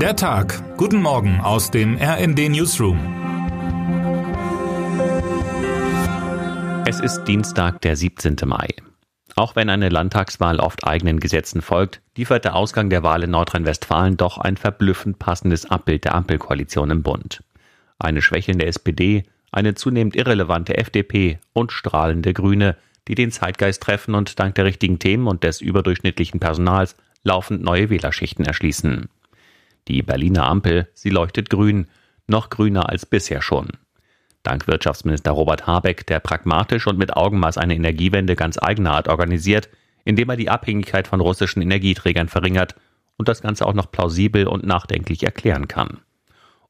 Der Tag. Guten Morgen aus dem RND Newsroom. Es ist Dienstag, der 17. Mai. Auch wenn eine Landtagswahl oft eigenen Gesetzen folgt, liefert der Ausgang der Wahl in Nordrhein-Westfalen doch ein verblüffend passendes Abbild der Ampelkoalition im Bund. Eine schwächelnde SPD, eine zunehmend irrelevante FDP und strahlende Grüne, die den Zeitgeist treffen und dank der richtigen Themen und des überdurchschnittlichen Personals laufend neue Wählerschichten erschließen. Die Berliner Ampel, sie leuchtet grün, noch grüner als bisher schon. Dank Wirtschaftsminister Robert Habeck, der pragmatisch und mit Augenmaß eine Energiewende ganz eigener Art organisiert, indem er die Abhängigkeit von russischen Energieträgern verringert und das Ganze auch noch plausibel und nachdenklich erklären kann.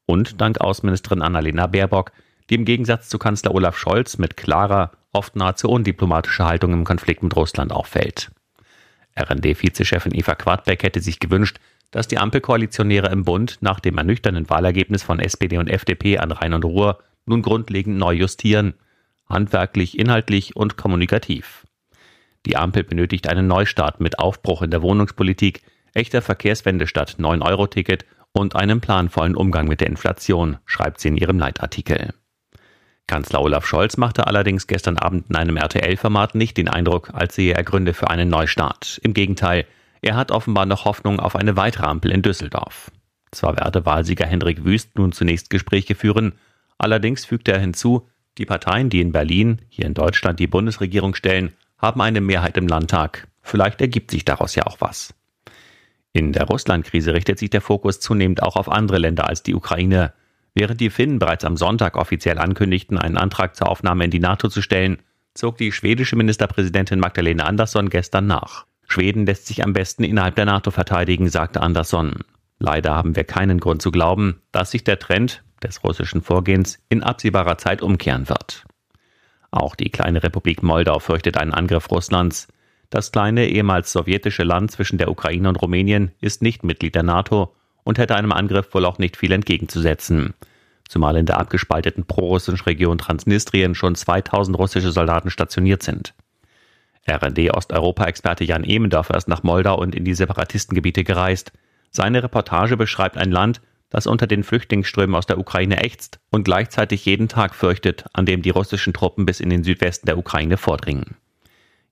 Und dank Außenministerin Annalena Baerbock, die im Gegensatz zu Kanzler Olaf Scholz mit klarer, oft nahezu undiplomatischer Haltung im Konflikt mit Russland auffällt. RND-Vizechefin Eva Quadbeck hätte sich gewünscht, dass die Ampelkoalitionäre im Bund nach dem ernüchternden Wahlergebnis von SPD und FDP an Rhein und Ruhr nun grundlegend neu justieren, handwerklich, inhaltlich und kommunikativ. Die Ampel benötigt einen Neustart mit Aufbruch in der Wohnungspolitik, echter Verkehrswende statt 9-Euro-Ticket und einem planvollen Umgang mit der Inflation, schreibt sie in ihrem Leitartikel. Kanzler Olaf Scholz machte allerdings gestern Abend in einem RTL-Format nicht den Eindruck, als sehe er Gründe für einen Neustart. Im Gegenteil, er hat offenbar noch Hoffnung auf eine weitere Ampel in Düsseldorf. Zwar werde Wahlsieger Hendrik Wüst nun zunächst Gespräche führen, allerdings fügte er hinzu, die Parteien, die in Berlin, hier in Deutschland die Bundesregierung stellen, haben eine Mehrheit im Landtag. Vielleicht ergibt sich daraus ja auch was. In der Russland-Krise richtet sich der Fokus zunehmend auch auf andere Länder als die Ukraine. Während die Finnen bereits am Sonntag offiziell ankündigten, einen Antrag zur Aufnahme in die NATO zu stellen, zog die schwedische Ministerpräsidentin Magdalena Andersson gestern nach. Schweden lässt sich am besten innerhalb der NATO verteidigen, sagte Andersson. Leider haben wir keinen Grund zu glauben, dass sich der Trend des russischen Vorgehens in absehbarer Zeit umkehren wird. Auch die kleine Republik Moldau fürchtet einen Angriff Russlands. Das kleine ehemals sowjetische Land zwischen der Ukraine und Rumänien ist nicht Mitglied der NATO und hätte einem Angriff wohl auch nicht viel entgegenzusetzen. Zumal in der abgespalteten prorussischen Region Transnistrien schon 2000 russische Soldaten stationiert sind. RND-Osteuropa-Experte Jan Emendorfer ist nach Moldau und in die Separatistengebiete gereist. Seine Reportage beschreibt ein Land, das unter den Flüchtlingsströmen aus der Ukraine ächzt und gleichzeitig jeden Tag fürchtet, an dem die russischen Truppen bis in den Südwesten der Ukraine vordringen.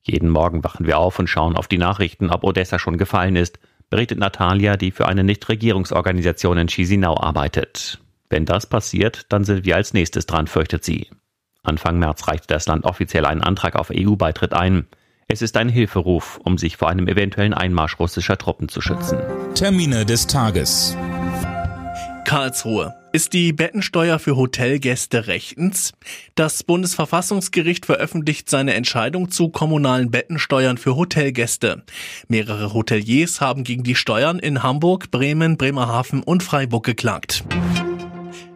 Jeden Morgen wachen wir auf und schauen auf die Nachrichten, ob Odessa schon gefallen ist, berichtet Natalia, die für eine Nichtregierungsorganisation in Chisinau arbeitet. Wenn das passiert, dann sind wir als nächstes dran, fürchtet sie. Anfang März reichte das Land offiziell einen Antrag auf EU-Beitritt ein. Es ist ein Hilferuf, um sich vor einem eventuellen Einmarsch russischer Truppen zu schützen. Termine des Tages. Karlsruhe. Ist die Bettensteuer für Hotelgäste rechtens? Das Bundesverfassungsgericht veröffentlicht seine Entscheidung zu kommunalen Bettensteuern für Hotelgäste. Mehrere Hoteliers haben gegen die Steuern in Hamburg, Bremen, Bremerhaven und Freiburg geklagt.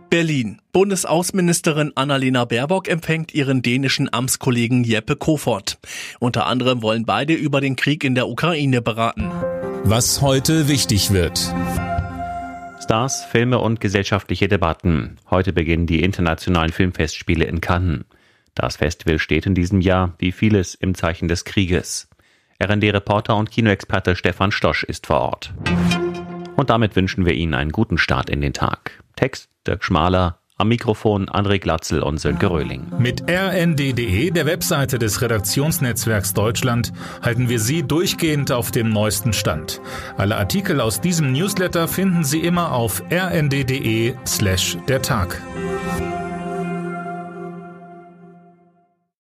Berlin. Bundesaußenministerin Annalena Baerbock empfängt ihren dänischen Amtskollegen Jeppe Kofod. Unter anderem wollen beide über den Krieg in der Ukraine beraten. Was heute wichtig wird. Stars, Filme und gesellschaftliche Debatten. Heute beginnen die internationalen Filmfestspiele in Cannes. Das Festival steht in diesem Jahr, wie vieles, im Zeichen des Krieges. RND-Reporter und Kinoexperte Stefan Stosch ist vor Ort. Und damit wünschen wir Ihnen einen guten Start in den Tag. Text Dirk Schmaler, am Mikrofon André Glatzel und Sönke Röhling. Mit rnd.de, der Webseite des Redaktionsnetzwerks Deutschland, halten wir Sie durchgehend auf dem neuesten Stand. Alle Artikel aus diesem Newsletter finden Sie immer auf rnd.de slash der Tag.